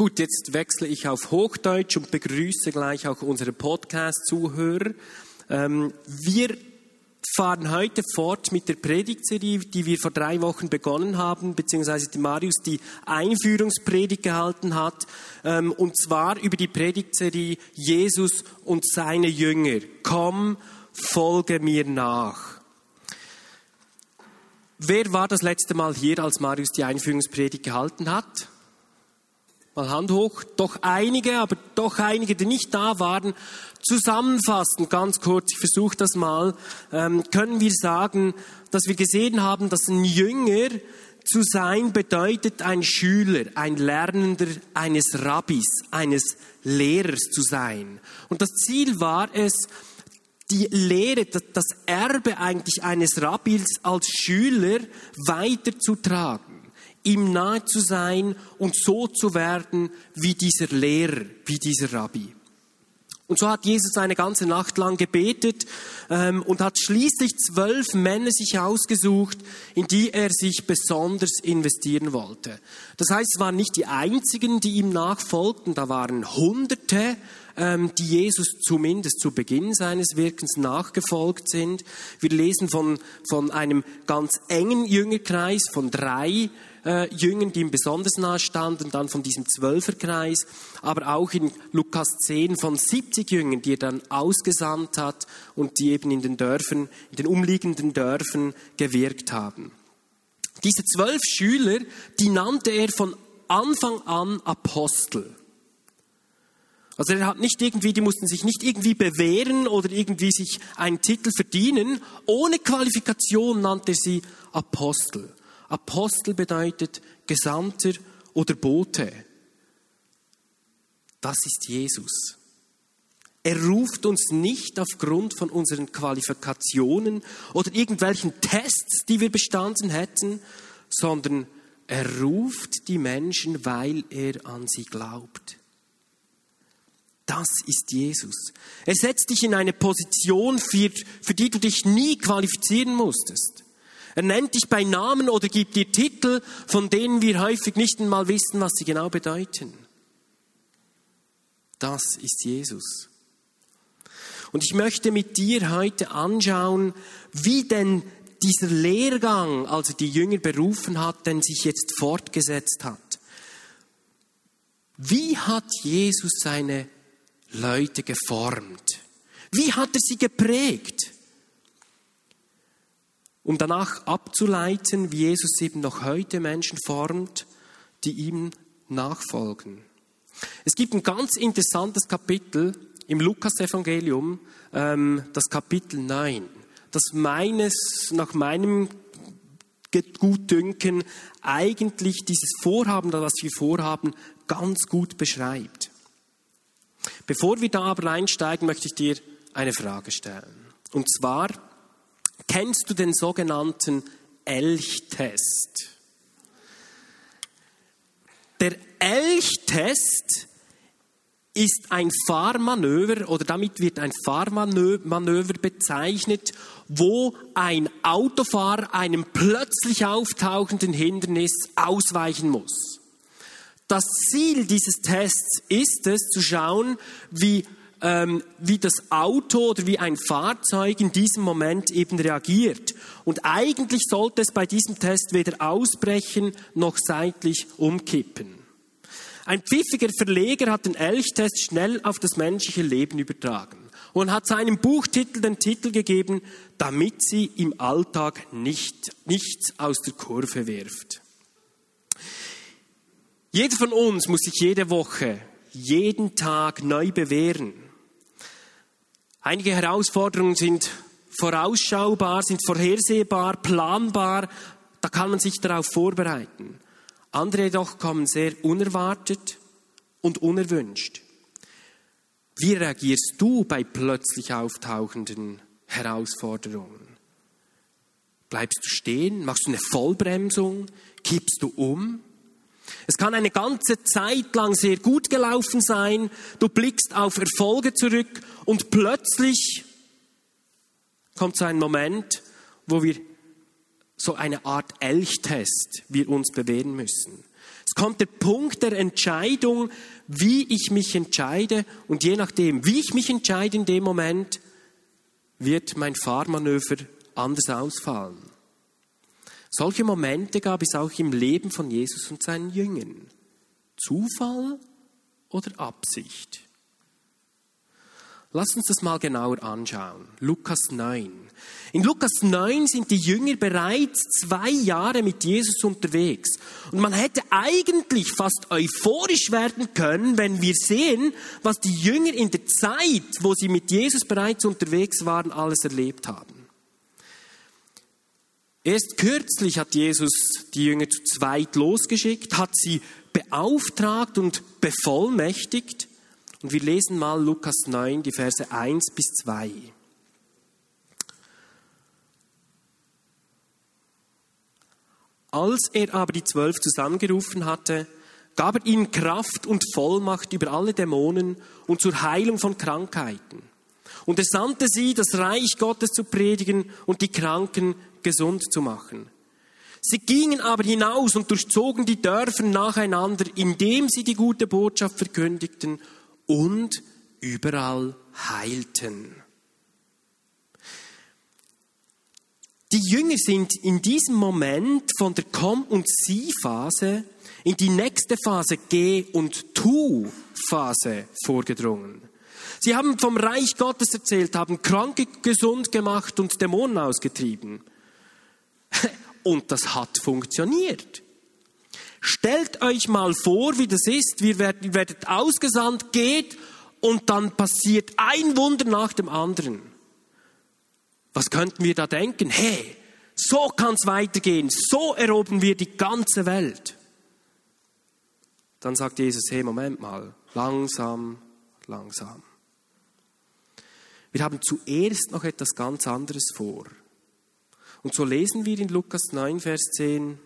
Gut, jetzt wechsle ich auf Hochdeutsch und begrüße gleich auch unsere Podcast-Zuhörer. Ähm, wir fahren heute fort mit der Predigtserie, die wir vor drei Wochen begonnen haben, beziehungsweise die Marius die Einführungspredigt gehalten hat, ähm, und zwar über die Predigtserie Jesus und seine Jünger. Komm, folge mir nach. Wer war das letzte Mal hier, als Marius die Einführungspredigt gehalten hat? Mal Hand hoch. Doch einige, aber doch einige, die nicht da waren. Zusammenfassend, ganz kurz, ich versuche das mal, ähm, können wir sagen, dass wir gesehen haben, dass ein Jünger zu sein bedeutet, ein Schüler, ein Lernender eines Rabbis, eines Lehrers zu sein. Und das Ziel war es, die Lehre, das Erbe eigentlich eines Rabbis als Schüler weiterzutragen ihm nahe zu sein und so zu werden wie dieser Lehrer, wie dieser Rabbi. Und so hat Jesus eine ganze Nacht lang gebetet ähm, und hat schließlich zwölf Männer sich ausgesucht, in die er sich besonders investieren wollte. Das heißt, es waren nicht die einzigen, die ihm nachfolgten, da waren Hunderte, ähm, die Jesus zumindest zu Beginn seines Wirkens nachgefolgt sind. Wir lesen von, von einem ganz engen Jüngerkreis von drei äh, Jüngern, die ihm besonders nahe standen, dann von diesem Zwölferkreis, aber auch in Lukas 10 von 70 Jüngern, die er dann ausgesandt hat und die eben in den Dörfern, in den umliegenden Dörfern gewirkt haben. Diese zwölf Schüler, die nannte er von Anfang an Apostel. Also er hat nicht irgendwie, die mussten sich nicht irgendwie bewähren oder irgendwie sich einen Titel verdienen. Ohne Qualifikation nannte er sie Apostel. Apostel bedeutet Gesandter oder Bote. Das ist Jesus. Er ruft uns nicht aufgrund von unseren Qualifikationen oder irgendwelchen Tests, die wir bestanden hätten, sondern er ruft die Menschen, weil er an sie glaubt. Das ist Jesus. Er setzt dich in eine Position, für, für die du dich nie qualifizieren musstest. Er nennt dich bei Namen oder gibt dir Titel, von denen wir häufig nicht einmal wissen, was sie genau bedeuten. Das ist Jesus. Und ich möchte mit dir heute anschauen, wie denn dieser Lehrgang, also die Jünger berufen hat, denn sich jetzt fortgesetzt hat. Wie hat Jesus seine Leute geformt? Wie hat er sie geprägt? Um danach abzuleiten, wie Jesus eben noch heute Menschen formt, die ihm nachfolgen. Es gibt ein ganz interessantes Kapitel im Lukas-Evangelium, ähm, das Kapitel 9, das meines, nach meinem Gutdünken eigentlich dieses Vorhaben, das wir vorhaben, ganz gut beschreibt. Bevor wir da aber einsteigen, möchte ich dir eine Frage stellen. Und zwar, Kennst du den sogenannten Elchtest? Der Elchtest ist ein Fahrmanöver oder damit wird ein Fahrmanöver bezeichnet, wo ein Autofahrer einem plötzlich auftauchenden Hindernis ausweichen muss. Das Ziel dieses Tests ist es, zu schauen, wie ähm, wie das Auto oder wie ein Fahrzeug in diesem Moment eben reagiert. Und eigentlich sollte es bei diesem Test weder ausbrechen noch seitlich umkippen. Ein pfiffiger Verleger hat den Elchtest schnell auf das menschliche Leben übertragen und hat seinem Buchtitel den Titel gegeben, damit sie im Alltag nicht, nichts aus der Kurve wirft. Jeder von uns muss sich jede Woche, jeden Tag neu bewähren. Einige Herausforderungen sind vorausschaubar, sind vorhersehbar, planbar, da kann man sich darauf vorbereiten. Andere jedoch kommen sehr unerwartet und unerwünscht. Wie reagierst du bei plötzlich auftauchenden Herausforderungen? Bleibst du stehen? Machst du eine Vollbremsung? Kippst du um? Es kann eine ganze Zeit lang sehr gut gelaufen sein. Du blickst auf Erfolge zurück und plötzlich kommt so ein Moment, wo wir so eine Art Elchtest wir uns bewähren müssen. Es kommt der Punkt der Entscheidung, wie ich mich entscheide und je nachdem, wie ich mich entscheide in dem Moment, wird mein Fahrmanöver anders ausfallen. Solche Momente gab es auch im Leben von Jesus und seinen Jüngern. Zufall oder Absicht? Lass uns das mal genauer anschauen. Lukas 9. In Lukas 9 sind die Jünger bereits zwei Jahre mit Jesus unterwegs. Und man hätte eigentlich fast euphorisch werden können, wenn wir sehen, was die Jünger in der Zeit, wo sie mit Jesus bereits unterwegs waren, alles erlebt haben. Erst kürzlich hat Jesus die Jünger zu zweit losgeschickt, hat sie beauftragt und bevollmächtigt, und wir lesen mal Lukas 9, die Verse 1 bis 2. Als er aber die Zwölf zusammengerufen hatte, gab er ihnen Kraft und Vollmacht über alle Dämonen und zur Heilung von Krankheiten. Und er sandte sie, das Reich Gottes zu predigen und die Kranken gesund zu machen. Sie gingen aber hinaus und durchzogen die Dörfer nacheinander, indem sie die gute Botschaft verkündigten und überall heilten. Die Jünger sind in diesem Moment von der Komm- und Sie-Phase in die nächste Phase Geh- und Tu-Phase vorgedrungen. Sie haben vom Reich Gottes erzählt, haben Kranke gesund gemacht und Dämonen ausgetrieben. Und das hat funktioniert. Stellt euch mal vor, wie das ist. Wir werdet, ihr werdet ausgesandt, geht und dann passiert ein Wunder nach dem anderen. Was könnten wir da denken? Hey, so kann es weitergehen. So erobern wir die ganze Welt. Dann sagt Jesus, hey, Moment mal, langsam, langsam. Wir haben zuerst noch etwas ganz anderes vor. Und so lesen wir in Lukas 9, Vers 10,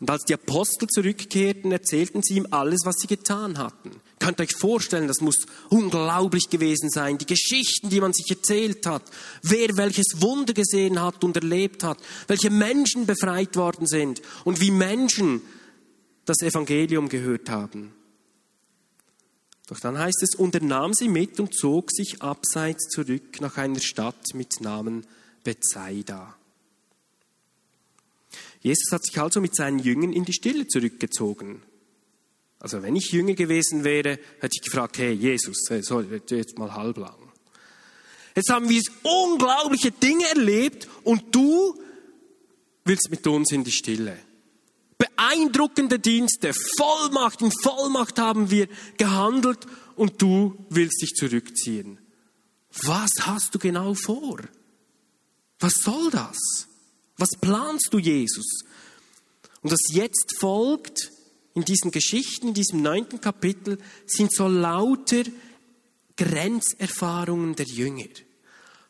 und als die Apostel zurückkehrten, erzählten sie ihm alles, was sie getan hatten. Ihr könnt euch vorstellen, das muss unglaublich gewesen sein. Die Geschichten, die man sich erzählt hat. Wer welches Wunder gesehen hat und erlebt hat. Welche Menschen befreit worden sind. Und wie Menschen das Evangelium gehört haben. Doch dann heißt es, und er nahm sie mit und zog sich abseits zurück nach einer Stadt mit Namen Bethsaida. Jesus hat sich also mit seinen Jüngern in die Stille zurückgezogen. Also wenn ich Jünger gewesen wäre, hätte ich gefragt, hey Jesus, so, jetzt mal halblang. Jetzt haben wir unglaubliche Dinge erlebt und du willst mit uns in die Stille. Beeindruckende Dienste, Vollmacht, in Vollmacht haben wir gehandelt und du willst dich zurückziehen. Was hast du genau vor? Was soll das? Was planst du, Jesus? Und was jetzt folgt in diesen Geschichten, in diesem neunten Kapitel, sind so lauter Grenzerfahrungen der Jünger.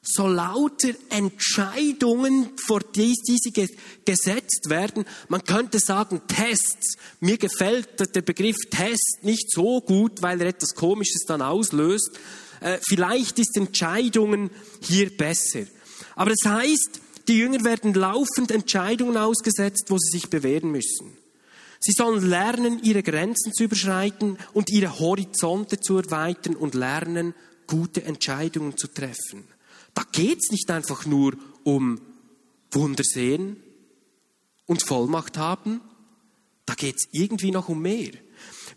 So lauter Entscheidungen, vor die diese gesetzt werden. Man könnte sagen Tests. Mir gefällt der Begriff Test nicht so gut, weil er etwas Komisches dann auslöst. Äh, vielleicht ist Entscheidungen hier besser. Aber es heißt, die Jünger werden laufend Entscheidungen ausgesetzt, wo sie sich bewähren müssen. Sie sollen lernen, ihre Grenzen zu überschreiten und ihre Horizonte zu erweitern und lernen, gute Entscheidungen zu treffen. Da geht es nicht einfach nur um Wunder sehen und Vollmacht haben. Da geht es irgendwie noch um mehr.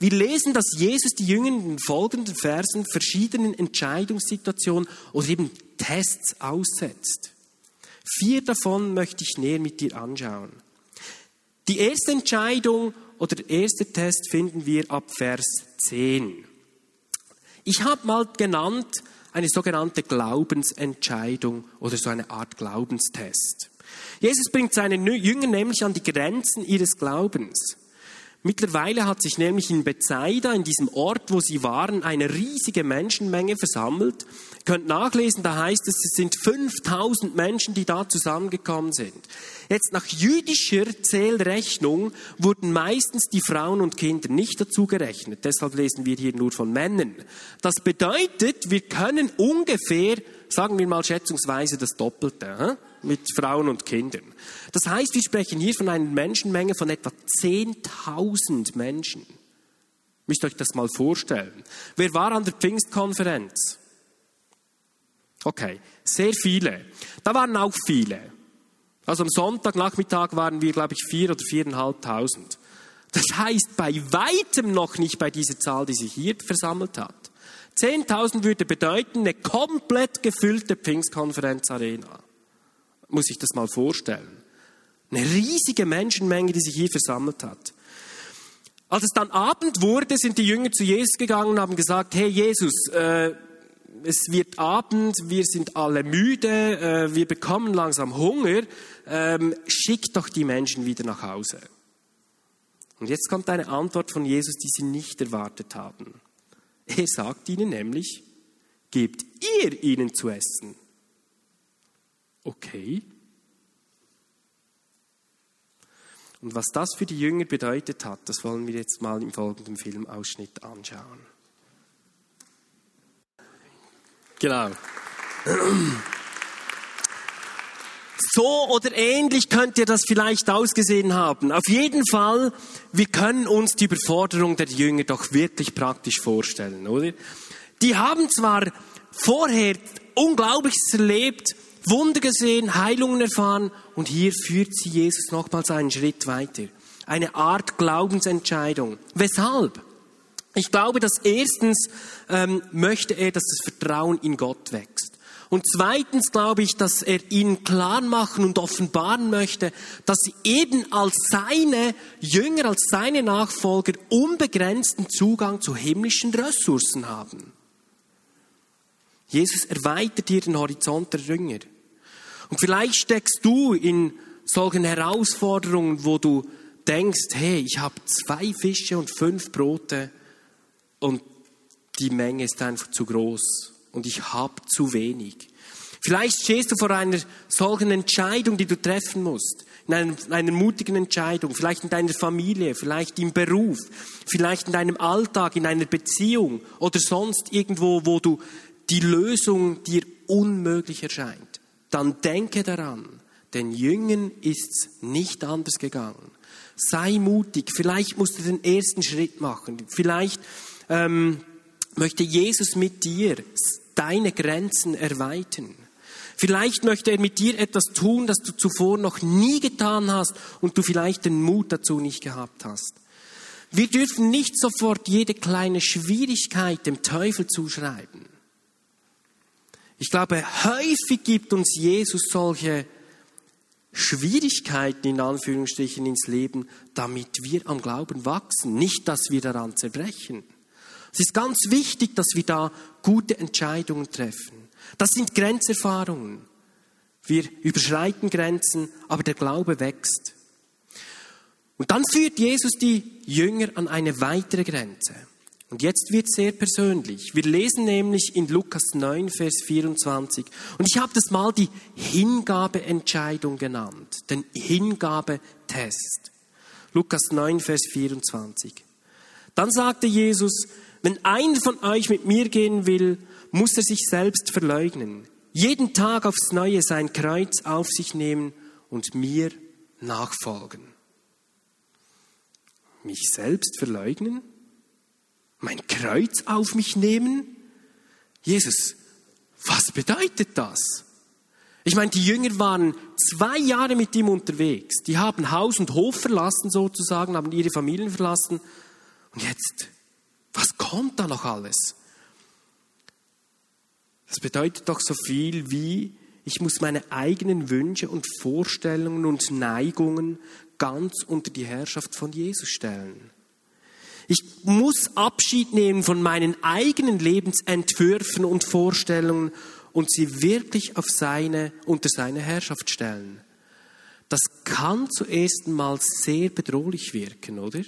Wir lesen, dass Jesus die Jünger in den folgenden Versen verschiedenen Entscheidungssituationen oder eben Tests aussetzt. Vier davon möchte ich näher mit dir anschauen. Die erste Entscheidung oder der erste Test finden wir ab Vers 10. Ich habe mal genannt eine sogenannte Glaubensentscheidung oder so eine Art Glaubenstest. Jesus bringt seine Jünger nämlich an die Grenzen ihres Glaubens. Mittlerweile hat sich nämlich in Bethsaida, in diesem Ort, wo sie waren, eine riesige Menschenmenge versammelt. Ihr könnt nachlesen, da heißt es, es sind 5000 Menschen, die da zusammengekommen sind. Jetzt nach jüdischer Zählrechnung wurden meistens die Frauen und Kinder nicht dazu gerechnet. Deshalb lesen wir hier nur von Männern. Das bedeutet, wir können ungefähr sagen wir mal schätzungsweise das Doppelte, mit Frauen und Kindern. Das heißt, wir sprechen hier von einer Menschenmenge von etwa 10.000 Menschen. Müsst euch das mal vorstellen. Wer war an der Pfingstkonferenz? Okay, sehr viele. Da waren auch viele. Also am Sonntagnachmittag waren wir, glaube ich, vier oder viereinhalbtausend. Das heißt bei weitem noch nicht bei dieser Zahl, die sich hier versammelt hat. 10.000 würde bedeuten eine komplett gefüllte Pfingstkonferenzarena. Muss ich das mal vorstellen. Eine riesige Menschenmenge, die sich hier versammelt hat. Als es dann Abend wurde, sind die Jünger zu Jesus gegangen und haben gesagt, hey Jesus, äh, es wird Abend, wir sind alle müde, äh, wir bekommen langsam Hunger, ähm, schick doch die Menschen wieder nach Hause. Und jetzt kommt eine Antwort von Jesus, die sie nicht erwartet haben. Er sagt ihnen nämlich, gebt ihr ihnen zu essen. Okay. Und was das für die Jünger bedeutet hat, das wollen wir jetzt mal im folgenden Filmausschnitt anschauen. Genau. So oder ähnlich könnt ihr das vielleicht ausgesehen haben. Auf jeden Fall, wir können uns die Überforderung der Jünger doch wirklich praktisch vorstellen, oder? Die haben zwar vorher Unglaubliches erlebt, Wunder gesehen, Heilungen erfahren und hier führt sie Jesus nochmals einen Schritt weiter. Eine Art Glaubensentscheidung. Weshalb? Ich glaube, dass erstens ähm, möchte er, dass das Vertrauen in Gott wächst. Und zweitens glaube ich, dass er ihnen klar machen und offenbaren möchte, dass sie eben als seine Jünger, als seine Nachfolger unbegrenzten Zugang zu himmlischen Ressourcen haben. Jesus erweitert hier den Horizont der Jünger. Und vielleicht steckst du in solchen Herausforderungen, wo du denkst, hey, ich habe zwei Fische und fünf Brote und die Menge ist einfach zu groß und ich habe zu wenig. Vielleicht stehst du vor einer solchen Entscheidung, die du treffen musst. In einer, einer, mutigen Entscheidung, vielleicht in deiner Familie, vielleicht im Beruf, vielleicht in deinem Alltag, in einer Beziehung oder sonst irgendwo, wo du die Lösung dir unmöglich erscheint. Dann denke daran, den Jüngern ist's nicht anders gegangen. Sei mutig, vielleicht musst du den ersten Schritt machen, vielleicht ähm, möchte Jesus mit dir deine Grenzen erweitern. Vielleicht möchte er mit dir etwas tun, das du zuvor noch nie getan hast und du vielleicht den Mut dazu nicht gehabt hast. Wir dürfen nicht sofort jede kleine Schwierigkeit dem Teufel zuschreiben. Ich glaube, häufig gibt uns Jesus solche Schwierigkeiten in Anführungsstrichen ins Leben, damit wir am Glauben wachsen, nicht dass wir daran zerbrechen. Es ist ganz wichtig, dass wir da gute Entscheidungen treffen. Das sind Grenzerfahrungen. Wir überschreiten Grenzen, aber der Glaube wächst. Und dann führt Jesus die Jünger an eine weitere Grenze. Und jetzt wird sehr persönlich. Wir lesen nämlich in Lukas 9, Vers 24. Und ich habe das mal die Hingabeentscheidung genannt, den Hingabetest. Lukas 9, Vers 24. Dann sagte Jesus, wenn einer von euch mit mir gehen will, muss er sich selbst verleugnen, jeden Tag aufs Neue sein Kreuz auf sich nehmen und mir nachfolgen. Mich selbst verleugnen? Mein Kreuz auf mich nehmen? Jesus, was bedeutet das? Ich meine, die Jünger waren zwei Jahre mit ihm unterwegs. Die haben Haus und Hof verlassen sozusagen, haben ihre Familien verlassen. Und jetzt was kommt da noch alles? Das bedeutet doch so viel wie, ich muss meine eigenen Wünsche und Vorstellungen und Neigungen ganz unter die Herrschaft von Jesus stellen. Ich muss Abschied nehmen von meinen eigenen Lebensentwürfen und Vorstellungen und sie wirklich auf seine, unter seine Herrschaft stellen. Das kann zuerst mal sehr bedrohlich wirken, oder?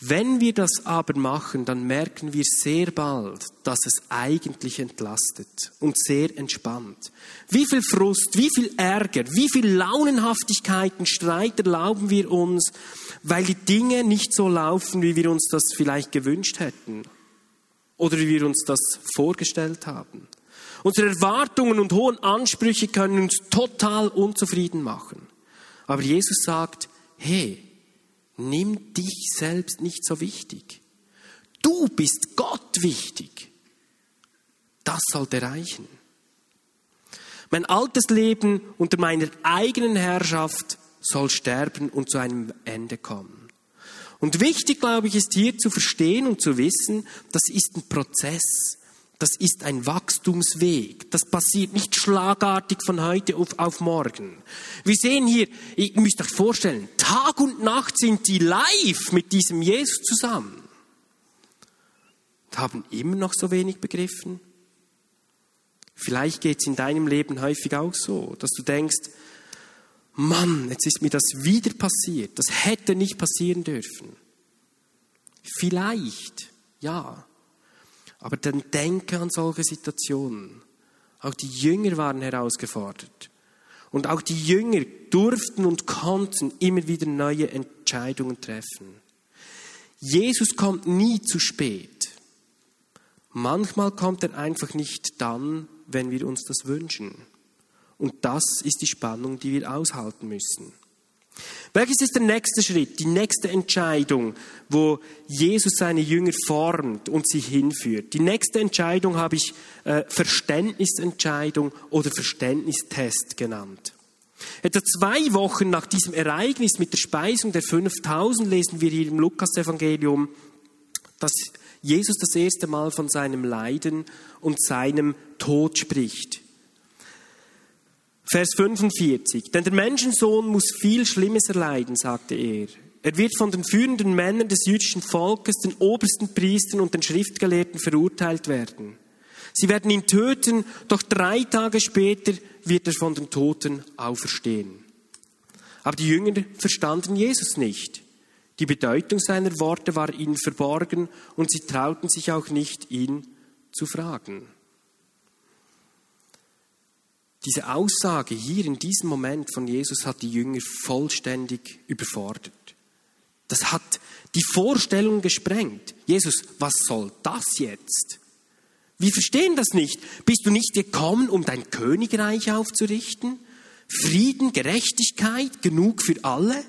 Wenn wir das aber machen, dann merken wir sehr bald, dass es eigentlich entlastet und sehr entspannt. Wie viel Frust, wie viel Ärger, wie viel Launenhaftigkeiten, Streit erlauben wir uns, weil die Dinge nicht so laufen, wie wir uns das vielleicht gewünscht hätten oder wie wir uns das vorgestellt haben. Unsere Erwartungen und hohen Ansprüche können uns total unzufrieden machen. Aber Jesus sagt, hey, nimm dich selbst nicht so wichtig. Du bist Gott wichtig. Das sollte reichen. Mein altes Leben unter meiner eigenen Herrschaft soll sterben und zu einem Ende kommen. Und wichtig, glaube ich, ist hier zu verstehen und zu wissen, das ist ein Prozess. Das ist ein Wachstumsweg. Das passiert nicht schlagartig von heute auf, auf morgen. Wir sehen hier, ihr müsst euch vorstellen, Tag und Nacht sind die live mit diesem Jesus zusammen. Und haben immer noch so wenig begriffen. Vielleicht geht es in deinem Leben häufig auch so, dass du denkst, Mann, jetzt ist mir das wieder passiert. Das hätte nicht passieren dürfen. Vielleicht, ja. Aber dann denke an solche Situationen. Auch die Jünger waren herausgefordert. Und auch die Jünger durften und konnten immer wieder neue Entscheidungen treffen. Jesus kommt nie zu spät. Manchmal kommt er einfach nicht dann, wenn wir uns das wünschen. Und das ist die Spannung, die wir aushalten müssen. Welches ist der nächste Schritt, die nächste Entscheidung, wo Jesus seine Jünger formt und sie hinführt? Die nächste Entscheidung habe ich äh, Verständnisentscheidung oder Verständnistest genannt. Etwa zwei Wochen nach diesem Ereignis mit der Speisung der 5000 lesen wir hier im Lukas-Evangelium, dass Jesus das erste Mal von seinem Leiden und seinem Tod spricht. Vers 45. Denn der Menschensohn muss viel Schlimmes erleiden, sagte er. Er wird von den führenden Männern des jüdischen Volkes, den obersten Priestern und den Schriftgelehrten verurteilt werden. Sie werden ihn töten, doch drei Tage später wird er von den Toten auferstehen. Aber die Jünger verstanden Jesus nicht. Die Bedeutung seiner Worte war ihnen verborgen und sie trauten sich auch nicht, ihn zu fragen. Diese Aussage hier in diesem Moment von Jesus hat die Jünger vollständig überfordert. Das hat die Vorstellung gesprengt. Jesus, was soll das jetzt? Wir verstehen das nicht. Bist du nicht gekommen, um dein Königreich aufzurichten? Frieden, Gerechtigkeit, genug für alle?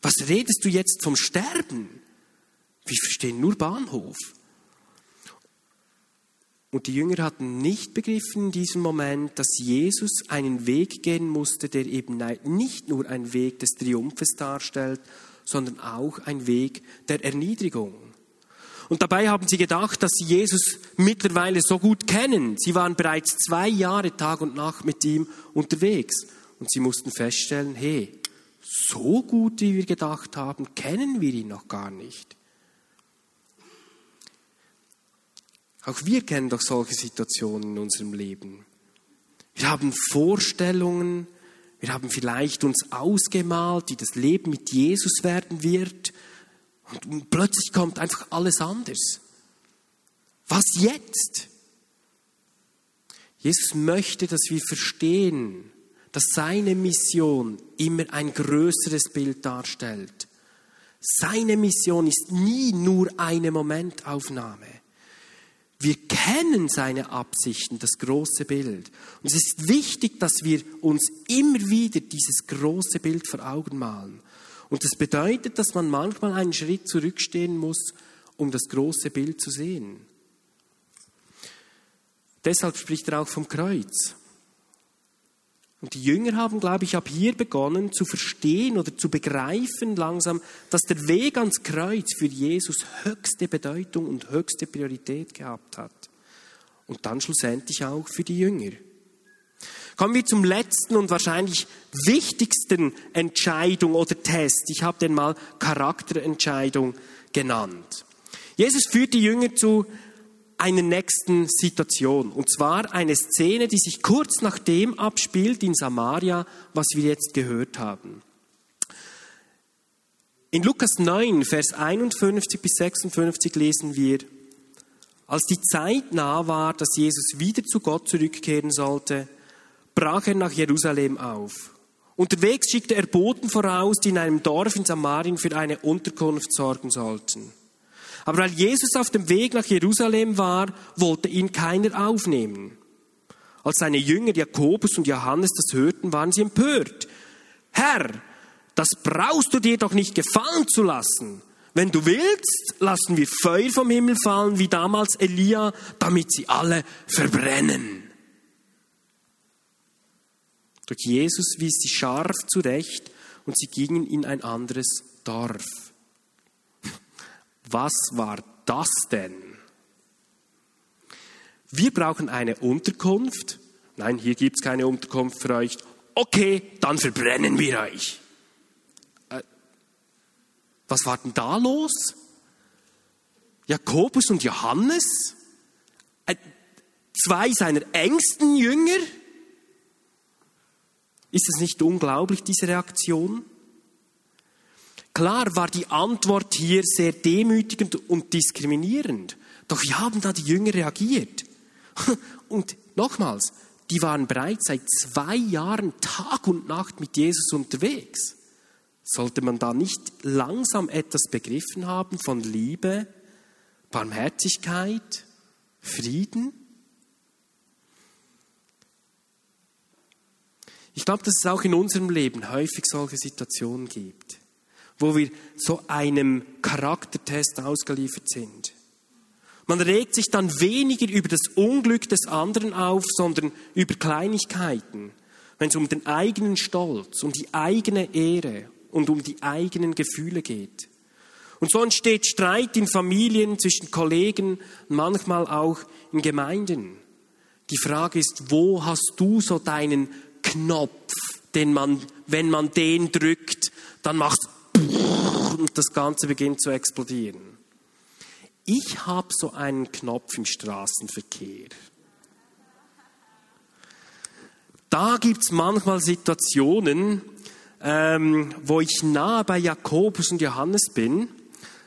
Was redest du jetzt vom Sterben? Wir verstehen nur Bahnhof. Und die Jünger hatten nicht begriffen in diesem Moment, dass Jesus einen Weg gehen musste, der eben nicht nur ein Weg des Triumphes darstellt, sondern auch ein Weg der Erniedrigung. Und dabei haben sie gedacht, dass sie Jesus mittlerweile so gut kennen. Sie waren bereits zwei Jahre Tag und Nacht mit ihm unterwegs. Und sie mussten feststellen, hey, so gut, wie wir gedacht haben, kennen wir ihn noch gar nicht. Auch wir kennen doch solche Situationen in unserem Leben. Wir haben Vorstellungen, wir haben vielleicht uns ausgemalt, wie das Leben mit Jesus werden wird. Und plötzlich kommt einfach alles anders. Was jetzt? Jesus möchte, dass wir verstehen, dass seine Mission immer ein größeres Bild darstellt. Seine Mission ist nie nur eine Momentaufnahme. Wir kennen seine Absichten, das große Bild. Und es ist wichtig, dass wir uns immer wieder dieses große Bild vor Augen malen. Und das bedeutet, dass man manchmal einen Schritt zurückstehen muss, um das große Bild zu sehen. Deshalb spricht er auch vom Kreuz. Und die Jünger haben, glaube ich, ab hier begonnen zu verstehen oder zu begreifen langsam, dass der Weg ans Kreuz für Jesus höchste Bedeutung und höchste Priorität gehabt hat. Und dann schlussendlich auch für die Jünger. Kommen wir zum letzten und wahrscheinlich wichtigsten Entscheidung oder Test. Ich habe den mal Charakterentscheidung genannt. Jesus führt die Jünger zu einer nächsten Situation. Und zwar eine Szene, die sich kurz nach dem abspielt in Samaria, was wir jetzt gehört haben. In Lukas 9, Vers 51 bis 56 lesen wir, als die Zeit nah war, dass Jesus wieder zu Gott zurückkehren sollte, brach er nach Jerusalem auf. Unterwegs schickte er Boten voraus, die in einem Dorf in Samarien für eine Unterkunft sorgen sollten. Aber weil Jesus auf dem Weg nach Jerusalem war, wollte ihn keiner aufnehmen. Als seine Jünger Jakobus und Johannes das hörten, waren sie empört. Herr, das brauchst du dir doch nicht gefallen zu lassen. Wenn du willst, lassen wir Feuer vom Himmel fallen, wie damals Elia, damit sie alle verbrennen. Doch Jesus wies sie scharf zurecht und sie gingen in ein anderes Dorf. Was war das denn? Wir brauchen eine Unterkunft. Nein, hier gibt es keine Unterkunft für euch. Okay, dann verbrennen wir euch. Äh, was war denn da los? Jakobus und Johannes? Äh, zwei seiner engsten Jünger? Ist es nicht unglaublich, diese Reaktion? Klar war die Antwort hier sehr demütigend und diskriminierend. Doch wie haben da die Jünger reagiert? Und nochmals, die waren bereits seit zwei Jahren Tag und Nacht mit Jesus unterwegs. Sollte man da nicht langsam etwas begriffen haben von Liebe, Barmherzigkeit, Frieden? Ich glaube, dass es auch in unserem Leben häufig solche Situationen gibt, wo wir so einem Charaktertest ausgeliefert sind. Man regt sich dann weniger über das Unglück des anderen auf, sondern über Kleinigkeiten, wenn es um den eigenen Stolz, um die eigene Ehre und um die eigenen Gefühle geht. Und so entsteht Streit in Familien, zwischen Kollegen, manchmal auch in Gemeinden. Die Frage ist, wo hast du so deinen Knopf, den man, wenn man den drückt, dann macht und das Ganze beginnt zu explodieren. Ich habe so einen Knopf im Straßenverkehr. Da gibt es manchmal Situationen, ähm, wo ich nah bei Jakobus und Johannes bin,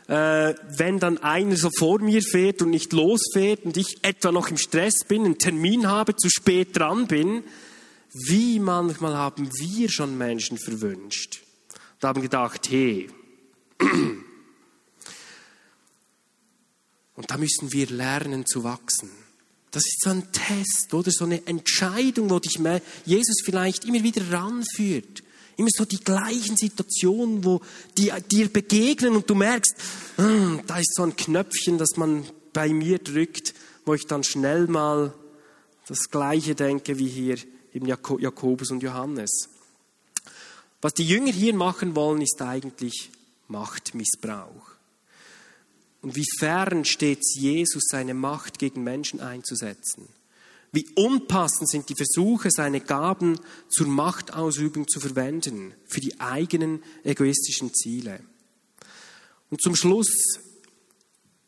äh, wenn dann einer so vor mir fährt und nicht losfährt und ich etwa noch im Stress bin, einen Termin habe, zu spät dran bin, wie manchmal haben wir schon Menschen verwünscht und haben gedacht, hey, und da müssen wir lernen zu wachsen. Das ist so ein Test oder so eine Entscheidung, wo dich Jesus vielleicht immer wieder ranführt. Immer so die gleichen Situationen, wo die dir begegnen und du merkst, hm, da ist so ein Knöpfchen, das man bei mir drückt, wo ich dann schnell mal das Gleiche denke wie hier eben Jakobus und Johannes. Was die Jünger hier machen wollen, ist eigentlich Machtmissbrauch. Und wie fern steht es Jesus, seine Macht gegen Menschen einzusetzen? Wie unpassend sind die Versuche, seine Gaben zur Machtausübung zu verwenden, für die eigenen egoistischen Ziele. Und zum Schluss,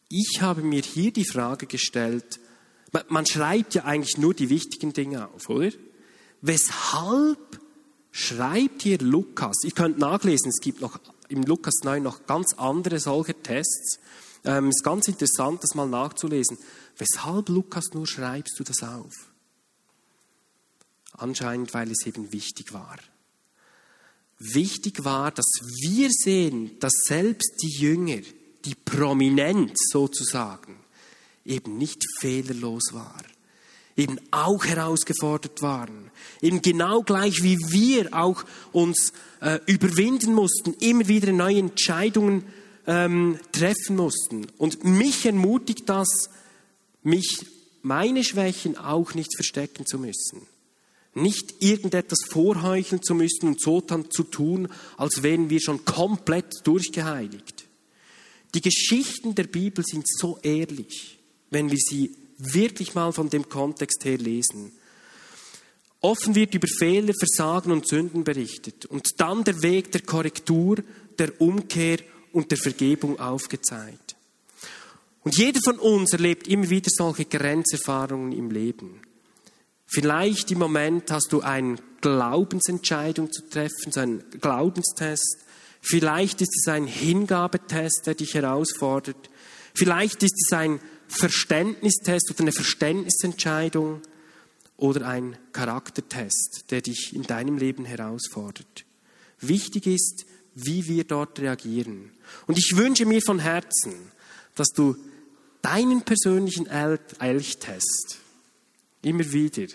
ich habe mir hier die Frage gestellt, man schreibt ja eigentlich nur die wichtigen Dinge auf, oder? Weshalb schreibt hier Lukas? Ihr könnt nachlesen, es gibt noch im Lukas 9 noch ganz andere solche Tests. Ähm, ist ganz interessant, das mal nachzulesen. Weshalb, Lukas, nur schreibst du das auf? Anscheinend, weil es eben wichtig war. Wichtig war, dass wir sehen, dass selbst die Jünger, die Prominenz sozusagen, eben nicht fehlerlos war eben auch herausgefordert waren. Eben genau gleich wie wir auch uns äh, überwinden mussten, immer wieder neue Entscheidungen ähm, treffen mussten. Und mich ermutigt das, mich meine Schwächen auch nicht verstecken zu müssen. Nicht irgendetwas vorheucheln zu müssen und so dann zu tun, als wären wir schon komplett durchgeheiligt. Die Geschichten der Bibel sind so ehrlich, wenn wir sie wirklich mal von dem Kontext her lesen. Offen wird über Fehler, Versagen und Sünden berichtet und dann der Weg der Korrektur, der Umkehr und der Vergebung aufgezeigt. Und jeder von uns erlebt immer wieder solche Grenzerfahrungen im Leben. Vielleicht im Moment hast du eine Glaubensentscheidung zu treffen, so einen Glaubenstest. Vielleicht ist es ein Hingabetest, der dich herausfordert. Vielleicht ist es ein Verständnistest oder eine Verständnisentscheidung oder ein Charaktertest, der dich in deinem Leben herausfordert. Wichtig ist, wie wir dort reagieren. Und ich wünsche mir von Herzen, dass du deinen persönlichen Elchtest immer wieder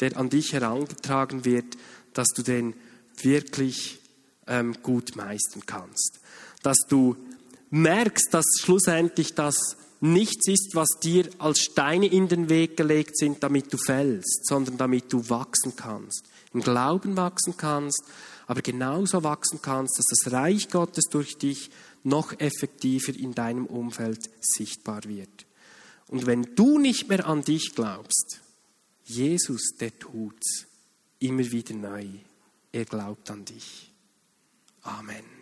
der an dich herangetragen wird, dass du den wirklich ähm, gut meistern kannst. Dass du merkst, dass schlussendlich das nichts ist, was dir als Steine in den Weg gelegt sind, damit du fällst, sondern damit du wachsen kannst, im Glauben wachsen kannst, aber genauso wachsen kannst, dass das Reich Gottes durch dich noch effektiver in deinem Umfeld sichtbar wird. Und wenn du nicht mehr an dich glaubst, Jesus, der tut's immer wieder neu. Er glaubt an dich. Amen.